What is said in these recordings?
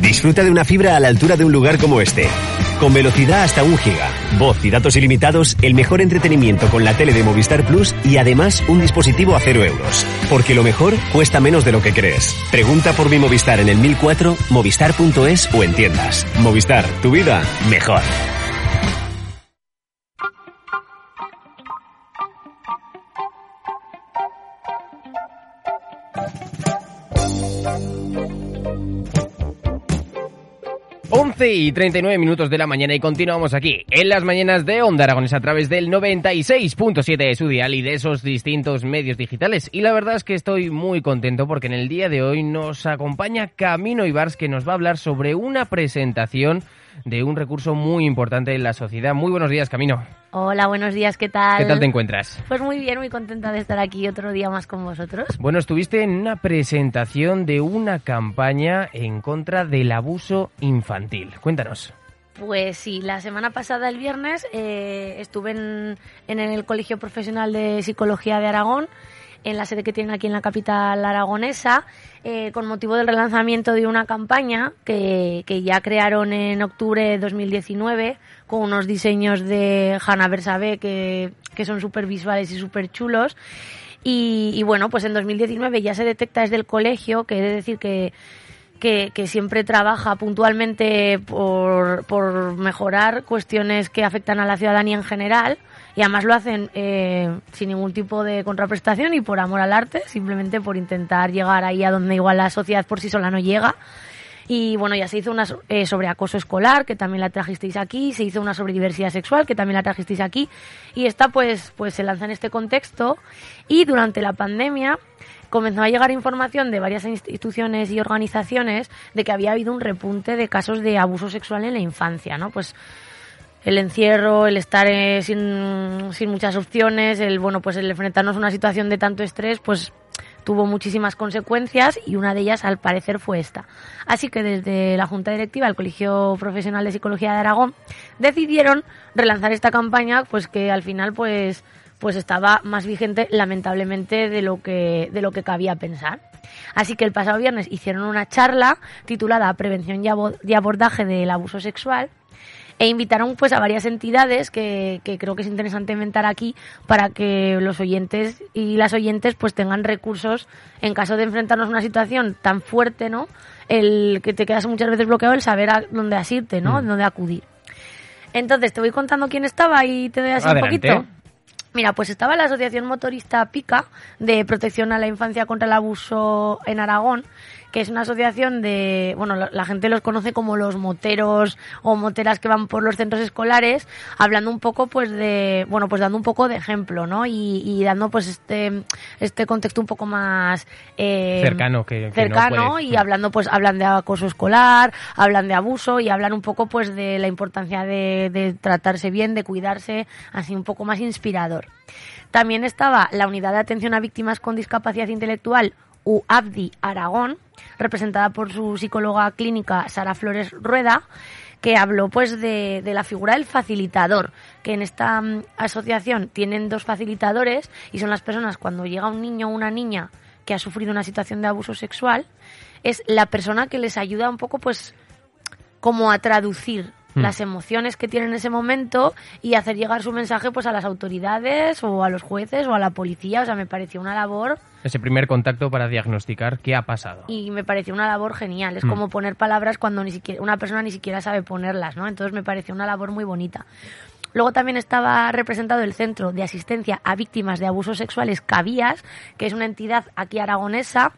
Disfruta de una fibra a la altura de un lugar como este. Con velocidad hasta un giga, voz y datos ilimitados, el mejor entretenimiento con la tele de Movistar Plus y además un dispositivo a cero euros. Porque lo mejor cuesta menos de lo que crees. Pregunta por mi Movistar en el 1004, movistar.es o en tiendas. Movistar, tu vida mejor. Y 39 minutos de la mañana y continuamos aquí en las mañanas de Onda Aragones a través del 96.7 de su dial y de esos distintos medios digitales. Y la verdad es que estoy muy contento porque en el día de hoy nos acompaña Camino Ibars que nos va a hablar sobre una presentación de un recurso muy importante en la sociedad. Muy buenos días, Camino. Hola, buenos días, ¿qué tal? ¿Qué tal te encuentras? Pues muy bien, muy contenta de estar aquí otro día más con vosotros. Bueno, estuviste en una presentación de una campaña en contra del abuso infantil. Cuéntanos. Pues sí, la semana pasada, el viernes, eh, estuve en, en el Colegio Profesional de Psicología de Aragón en la sede que tienen aquí en la capital aragonesa, eh, con motivo del relanzamiento de una campaña que, ya crearon en octubre de 2019 con unos diseños de Hanna Bersabe que, que son súper visuales y súper chulos. Y, bueno, pues en 2019 ya se detecta desde el colegio, que de decir que, que, que, siempre trabaja puntualmente por, por mejorar cuestiones que afectan a la ciudadanía en general y además lo hacen eh, sin ningún tipo de contraprestación y por amor al arte, simplemente por intentar llegar ahí a donde igual la sociedad por sí sola no llega. Y bueno, ya se hizo una eh, sobre acoso escolar, que también la trajisteis aquí, se hizo una sobre diversidad sexual, que también la trajisteis aquí, y esta pues, pues se lanza en este contexto. Y durante la pandemia comenzó a llegar información de varias instituciones y organizaciones de que había habido un repunte de casos de abuso sexual en la infancia, ¿no? Pues el encierro, el estar eh, sin, sin, muchas opciones, el bueno, pues el enfrentarnos a una situación de tanto estrés, pues tuvo muchísimas consecuencias y una de ellas al parecer fue esta. Así que desde la Junta Directiva del Colegio Profesional de Psicología de Aragón decidieron relanzar esta campaña, pues que al final pues pues estaba más vigente lamentablemente de lo que de lo que cabía pensar. Así que el pasado viernes hicieron una charla titulada Prevención y abordaje del abuso sexual e invitaron pues a varias entidades que, que, creo que es interesante inventar aquí para que los oyentes y las oyentes pues tengan recursos en caso de enfrentarnos a una situación tan fuerte, ¿no? El que te quedas muchas veces bloqueado el saber a dónde asirte, ¿no? Mm. Dónde acudir. Entonces, te voy contando quién estaba y te doy así un poquito. Mira, pues estaba la Asociación Motorista PICA de Protección a la Infancia contra el Abuso en Aragón, que es una asociación de, bueno, la, gente los conoce como los moteros o moteras que van por los centros escolares, hablando un poco, pues, de, bueno, pues dando un poco de ejemplo, ¿no? Y, dando, pues, este, este contexto un poco más eh, cercano, que, cercano y hablando, pues, hablan de acoso escolar, hablan de abuso y hablan un poco, pues, de la importancia de, de tratarse bien, de cuidarse, así un poco más inspirador. También estaba la Unidad de Atención a Víctimas con Discapacidad Intelectual, UABDI Aragón, representada por su psicóloga clínica Sara Flores Rueda, que habló pues de, la figura del facilitador, que en esta mm, asociación tienen dos facilitadores y son las personas cuando llega un niño o una niña que ha sufrido una situación de abuso sexual, es la persona que les ayuda un poco pues como a traducir Mm. las emociones que tiene en ese momento y hacer llegar su mensaje pues a las autoridades o a los jueces o a la policía. O sea, me pareció una labor... Ese primer contacto para diagnosticar qué ha pasado. Y me pareció una labor genial. Es mm. como poner palabras cuando ni siquiera una persona ni siquiera sabe ponerlas, ¿no? Entonces me pareció una labor muy bonita. Luego también estaba representado el Centro de Asistencia a Víctimas de Abusos Sexuales Cabías, que es una entidad aquí aragonesa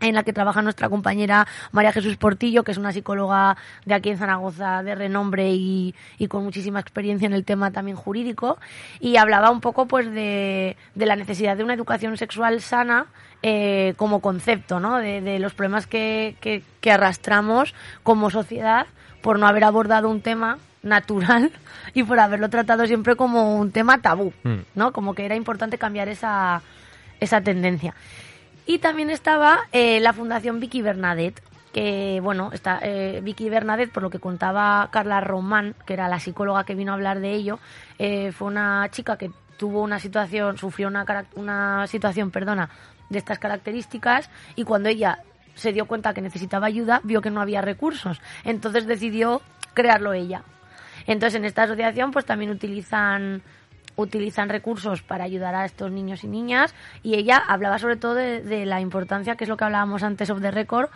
en la que trabaja nuestra compañera María Jesús Portillo, que es una psicóloga de aquí en Zaragoza de renombre y, con muchísima experiencia en el tema también jurídico, y hablaba un poco pues de, la necesidad de una educación sexual sana eh, como concepto, ¿no? De, los problemas que, que, arrastramos como sociedad por no haber abordado un tema natural y por haberlo tratado siempre como un tema tabú, mm. ¿no? Como que era importante cambiar esa, esa tendencia. Y también estaba eh, la Fundación Vicky Bernadette, que bueno, está eh, Vicky Bernadette, por lo que contaba Carla Román, que era la psicóloga que vino a hablar de ello, eh, fue una chica que tuvo una situación, sufrió una, una situación, perdona, de estas características y cuando ella se dio cuenta que necesitaba ayuda, vio que no había recursos, entonces decidió crearlo ella. Entonces en esta asociación pues también utilizan utilizan recursos para ayudar a estos niños y niñas y ella hablaba sobre todo de, la importancia, que es lo que hablábamos antes of the record,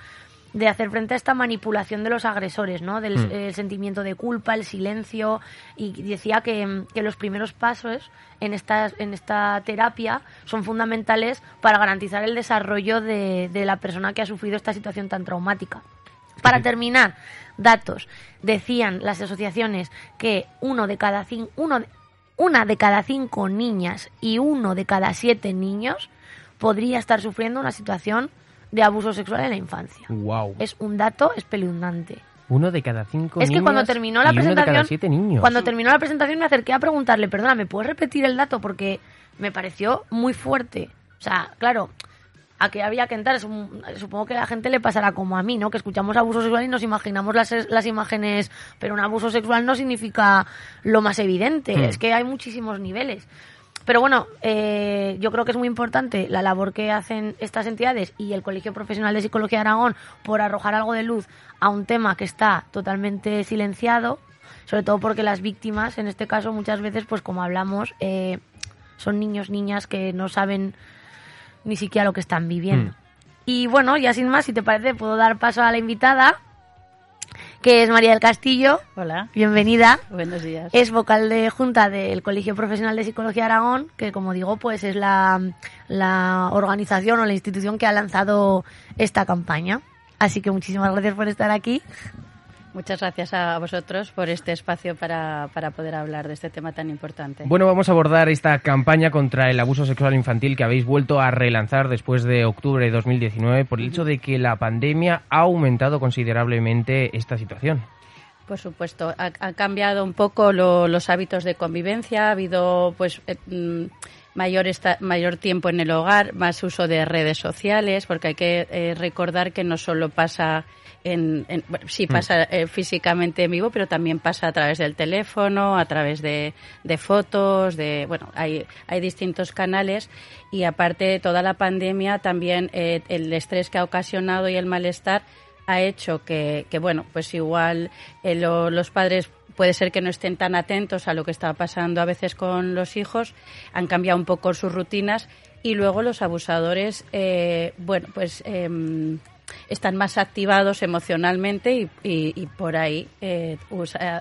de hacer frente a esta manipulación de los agresores, ¿no? Del mm. sentimiento de culpa, el silencio y decía que, los primeros pasos en esta, en esta terapia son fundamentales para garantizar el desarrollo de, la persona que ha sufrido esta situación tan traumática. Para terminar, datos. Decían las asociaciones que uno de cada cinco, uno una de cada cinco niñas y uno de cada siete niños podría estar sufriendo una situación de abuso sexual en la infancia. Wow. Es un dato espeluznante. Uno de cada cinco Es que cuando terminó la presentación, siete niños. cuando terminó la presentación me acerqué a preguntarle, perdona, ¿me puedes repetir el dato? Porque me pareció muy fuerte. O sea, claro, a que había que entrar. Supongo que a la gente le pasará como a mí, ¿no? Que escuchamos abuso sexual y nos imaginamos las, las imágenes, pero un abuso sexual no significa lo más evidente. Hmm. Es que hay muchísimos niveles. Pero bueno, eh, yo creo que es muy importante la labor que hacen estas entidades y el Colegio Profesional de Psicología de Aragón por arrojar algo de luz a un tema que está totalmente silenciado, sobre todo porque las víctimas, en este caso, muchas veces, pues como hablamos, eh, son niños, niñas que no saben ni siquiera lo que están viviendo. Hmm. Y bueno, ya sin más, si te parece, puedo dar paso a la invitada, que es María del Castillo. Hola. Bienvenida. Buenos días. Es vocal de junta del Colegio Profesional de Psicología Aragón, que como digo, pues es la, la organización o la institución que ha lanzado esta campaña. Así que muchísimas gracias por estar aquí. Muchas gracias a vosotros por este espacio para, para, poder hablar de este tema tan importante. Bueno, vamos a abordar esta campaña contra el abuso sexual infantil que habéis vuelto a relanzar después de octubre de 2019 por el hecho de que la pandemia ha aumentado considerablemente esta situación. Por supuesto, ha, cambiado un poco los hábitos de convivencia, ha habido pues eh, mayor, mayor tiempo en el hogar, más uso de redes sociales, porque hay que eh, recordar que no solo pasa en, sí mm. pasa eh, físicamente en vivo, pero también pasa a través del teléfono, a través de, de fotos, de bueno, hay, hay distintos canales y aparte toda la pandemia también eh, el estrés que ha ocasionado y el malestar ha hecho que, que bueno, pues igual eh, los padres puede ser que no estén tan atentos a lo que está pasando a veces con los hijos, han cambiado un poco sus rutinas y luego los abusadores, bueno, pues em, están más activados emocionalmente y, por ahí eh,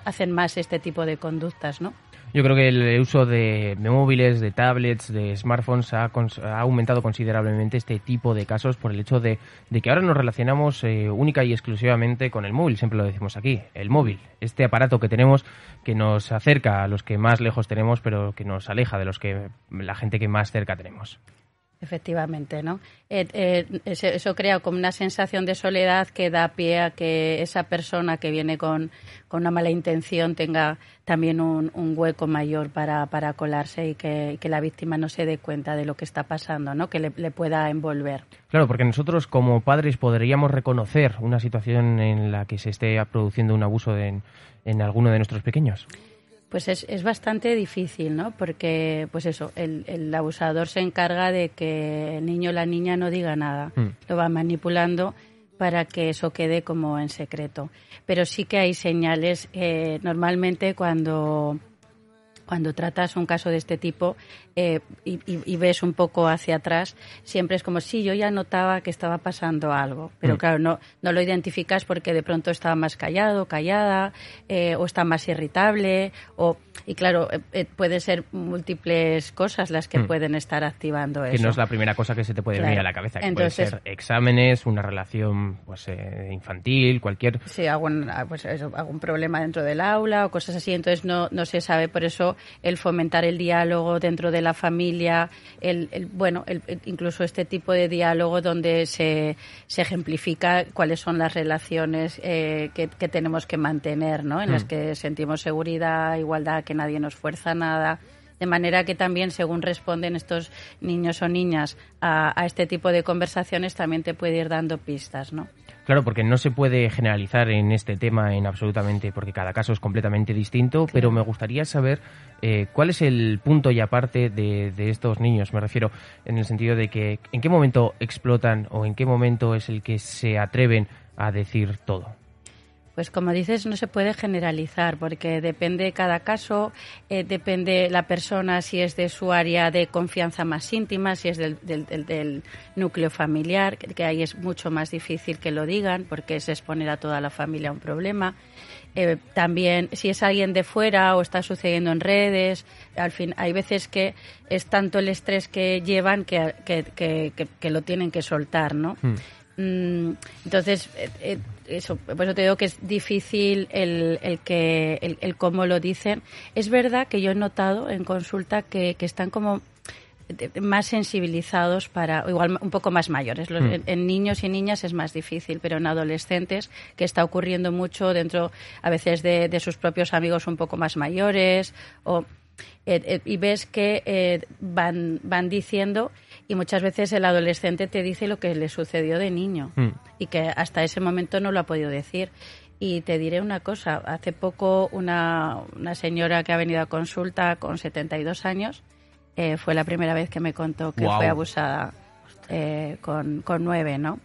hacen más este tipo de conductas, ¿no? Yo creo que el uso de, móviles, de tablets, de smartphones ha, aumentado considerablemente este tipo de casos por el hecho de, que ahora nos relacionamos eh, única y exclusivamente con el móvil, siempre lo decimos aquí, el móvil, este aparato que tenemos que nos acerca a los que más lejos tenemos, pero que nos aleja de los que la gente que más cerca tenemos. Efectivamente, ¿no? Eh, eh, eso crea como una sensación de soledad que da pie a que esa persona que viene con, una mala intención tenga también un, hueco mayor para, para colarse y que, la víctima no se dé cuenta de lo que está pasando, ¿no? Que le, pueda envolver. Claro, porque nosotros como padres podríamos reconocer una situación en la que se esté produciendo un abuso en alguno de nuestros pequeños. Pues es, es bastante difícil, ¿no? Porque, pues eso, el, el, abusador se encarga de que el niño o la niña no diga nada. Mm. Lo va manipulando para que eso quede como en secreto. Pero sí que hay señales, eh, normalmente cuando cuando tratas un caso de este tipo eh, y, ves un poco hacia atrás, siempre es como si yo ya notaba que estaba pasando algo, pero mm. claro, no, no lo identificas porque de pronto estaba más callado, callada, eh, o está más irritable, o, y claro, eh, puede ser múltiples cosas las que mm. pueden estar activando eso. Que no es la primera cosa que se te puede venir a la cabeza, que puede ser exámenes, una relación pues infantil, cualquier... Sí, algún, ah, pues algún problema dentro del aula o cosas así, entonces no, no se sabe, por eso el fomentar el diálogo dentro de la familia, el, bueno, incluso este tipo de diálogo donde se, se ejemplifica cuáles son las relaciones eh, que, tenemos que mantener, ¿no? En las mm. que sentimos seguridad, igualdad, que nadie nos fuerza nada. De manera que también, según responden estos niños o niñas a, a este tipo de conversaciones, también te puede ir dando pistas, ¿no? Claro, porque no se puede generalizar en este tema en absolutamente, porque cada caso es completamente distinto, pero me gustaría saber eh, cuál es el punto y aparte de, de, estos niños. Me refiero en el sentido de que en qué momento explotan o en qué momento es el que se atreven a decir todo. Pues como dices, no se puede generalizar porque depende de cada caso, eh, depende la persona si es de su área de confianza más íntima, si es del, del, núcleo familiar, que, ahí es mucho más difícil que lo digan porque es exponer a toda la familia a un problema. Eh, también si es alguien de fuera o está sucediendo en redes, al fin hay veces que es tanto el estrés que llevan que, que, lo tienen que soltar, ¿no? Hmm. Mm, entonces, eh, eso, por eso te digo que es difícil el, el que, el, cómo lo dicen. Es verdad que yo he notado en consulta que, que están como más sensibilizados para, igual un poco más mayores. Hmm. en, niños y niñas es más difícil, pero en adolescentes, que está ocurriendo mucho dentro a veces de, de sus propios amigos un poco más mayores, o, eh, eh, y ves que eh, van, van diciendo y muchas veces el adolescente te dice lo que le sucedió de niño hmm. y que hasta ese momento no lo ha podido decir. Y te diré una cosa, hace poco una, una señora que ha venido a consulta con 72 años eh, fue la primera vez que me contó que fue abusada eh, con, con nueve, ¿no?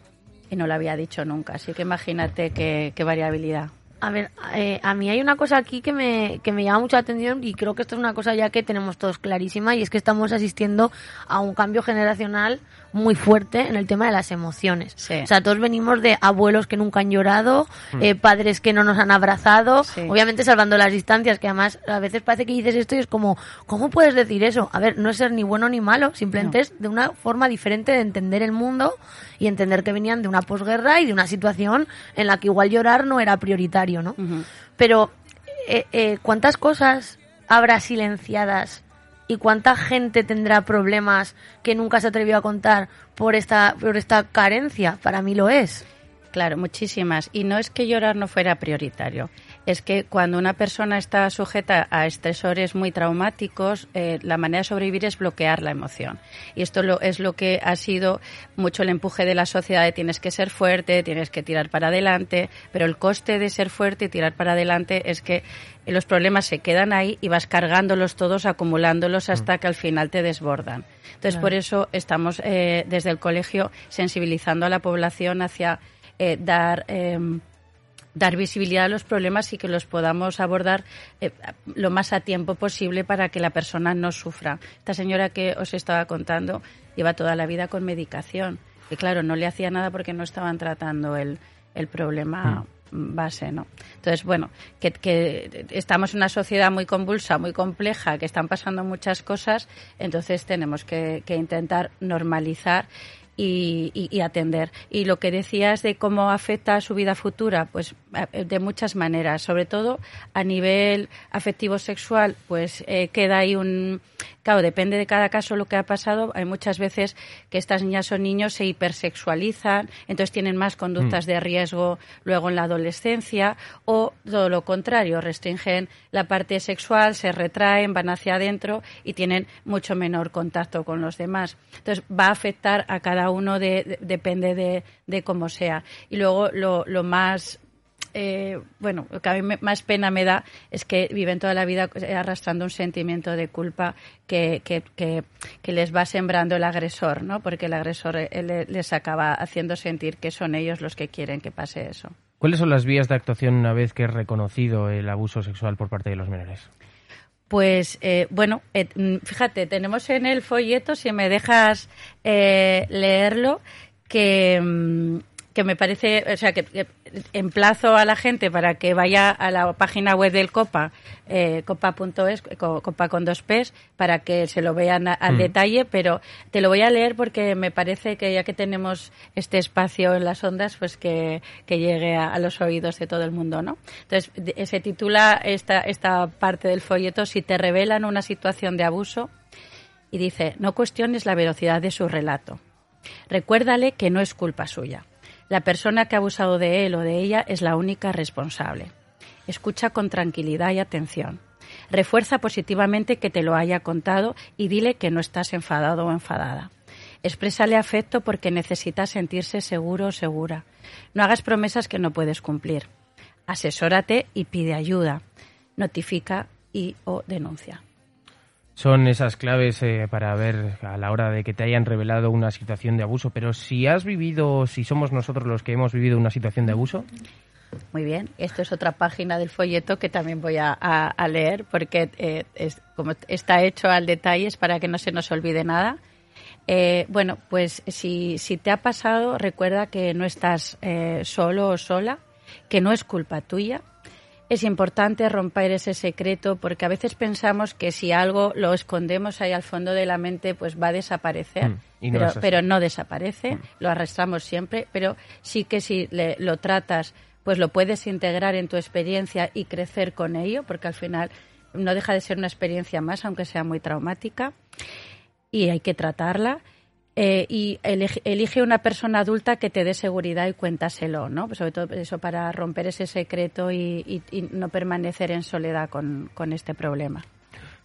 Y no lo había dicho nunca, así que imagínate qué, qué variabilidad. A ver, eh, a mí hay una cosa aquí que me, que me llama mucha atención y creo que esto es una cosa ya que tenemos todos clarísima y es que estamos asistiendo a un cambio generacional muy fuerte en el tema de las emociones. O sea, todos venimos de abuelos que nunca han llorado, mm. eh, padres que no nos han abrazado, obviamente salvando las distancias, que además a veces parece que dices esto y es como, ¿cómo puedes decir eso? A ver, no es ser ni bueno ni malo, simplemente es de una forma diferente de entender el mundo y entender que venían de una posguerra y de una situación en la que igual llorar no era prioritario, ¿no? Pero, eh, eh, ¿cuántas cosas habrá silenciadas y cuánta gente tendrá problemas que nunca se atrevió a contar por esta, por esta carencia. Para mí lo es. Claro, muchísimas. Y no es que llorar no fuera prioritario es que cuando una persona está sujeta a estresores muy traumáticos, eh, la manera de sobrevivir es bloquear la emoción. Y esto lo, es lo que ha sido mucho el empuje de la sociedad de tienes que ser fuerte, tienes que tirar para adelante, pero el coste de ser fuerte y tirar para adelante es que los problemas se quedan ahí y vas cargándolos todos, acumulándolos hasta mm. que al final te desbordan. Entonces, por eso estamos eh, desde el colegio sensibilizando a la población hacia eh, dar em, dar visibilidad a los problemas y que los podamos abordar eh, lo más a tiempo posible para que la persona no sufra. Esta señora que os estaba contando lleva toda la vida con medicación y claro, no le hacía nada porque no estaban tratando el, el problema. Hmm. base, ¿no? Entonces, bueno, que, que, estamos en una sociedad muy convulsa, muy compleja, que están pasando muchas cosas, entonces tenemos que, que intentar normalizar y, atender. Y lo que decías de cómo afecta a su vida futura, pues de muchas maneras, sobre todo a nivel afectivo sexual, pues eh, queda ahí un Claro, depende de cada caso lo que ha pasado. Hay muchas veces que estas niñas o niños se hipersexualizan, entonces tienen más conductas mm. de riesgo luego en la adolescencia, o todo lo contrario, restringen la parte sexual, se retraen, van hacia adentro y tienen mucho menor contacto con los demás. Entonces va a afectar a cada uno, depende de, de, cómo sea. Y luego lo, lo más eh, bueno, lo que a mí más pena me da es que viven toda la vida arrastrando un sentimiento de culpa que, que, que, les va sembrando el agresor, ¿no? Porque el agresor eh, les acaba haciendo sentir que son ellos los que quieren que pase eso. ¿Cuáles son las vías de actuación una vez que es reconocido el abuso sexual por parte de los menores? Pues eh, bueno, eh, mm, fíjate, tenemos en el folleto, si me dejas eh, leerlo, que, mm, que me parece, o sea, que, emplazo a la gente para que vaya a la página web del Copa, eh, copa.es, Copa con dos P's, para que se lo vean al mm. detalle, pero te lo voy a leer porque me parece que ya que tenemos este espacio en las ondas, pues que, que llegue a, los oídos de todo el mundo, ¿no? Entonces, se titula esta, esta parte del folleto, Si te revelan una situación de abuso, y dice, no cuestiones la velocidad de su relato. Recuérdale que no es culpa suya. La persona que ha abusado de él o de ella es la única responsable. Escucha con tranquilidad y atención. Refuerza positivamente que te lo haya contado y dile que no estás enfadado o enfadada. Exprésale afecto porque necesita sentirse seguro o segura. No hagas promesas que no puedes cumplir. Asesórate y pide ayuda. Notifica y o denuncia son esas claves eh, para ver a la hora de que te hayan revelado una situación de abuso. Pero si has vivido, si somos nosotros los que hemos vivido una situación de abuso. Muy bien, esto es otra página del folleto que también voy a, leer porque eh, es, como está hecho al detalle es para que no se nos olvide nada. Eh, bueno, pues si, si te ha pasado, recuerda que no estás solo o sola, que no es culpa tuya, es importante romper ese secreto porque a veces pensamos que si algo lo escondemos ahí al fondo de la mente pues va a desaparecer. Mm, pero, no desaparece, mm. lo arrastramos siempre, pero sí que si lo tratas pues lo puedes integrar en tu experiencia y crecer con ello porque al final no deja de ser una experiencia más aunque sea muy traumática y hay que tratarla. Eh, y elige, una persona adulta que te dé seguridad y cuéntaselo, ¿no? Sobre todo eso para romper ese secreto y, no permanecer en soledad con, este problema.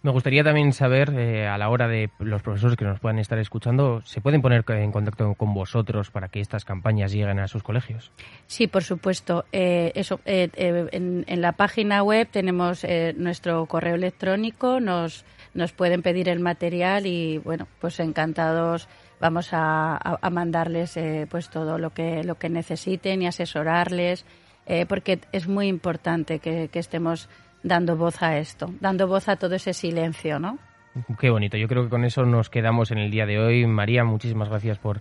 Me gustaría también saber, eh, a la hora de los profesores que nos puedan estar escuchando, ¿se pueden poner en contacto con vosotros para que estas campañas lleguen a sus colegios? Sí, por supuesto. Eh, eso, en, en, la página web tenemos nuestro correo electrónico, nos, nos pueden pedir el material y, bueno, pues encantados vamos a, mandarles eh, pues todo lo que lo que necesiten y asesorarles eh, porque es muy importante que, estemos dando voz a esto dando voz a todo ese silencio no Qué bonito. Yo creo que con eso nos quedamos en el día de hoy. María, muchísimas gracias por,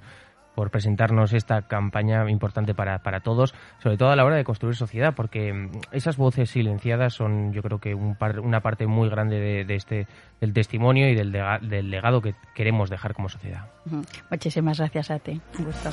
por presentarnos esta campaña importante para, para todos, sobre todo a la hora de construir sociedad, porque mm, esas voces silenciadas son, yo creo que un una parte muy grande de, este del testimonio y del, del legado que queremos dejar como sociedad. Muchísimas gracias a ti. Un gusto.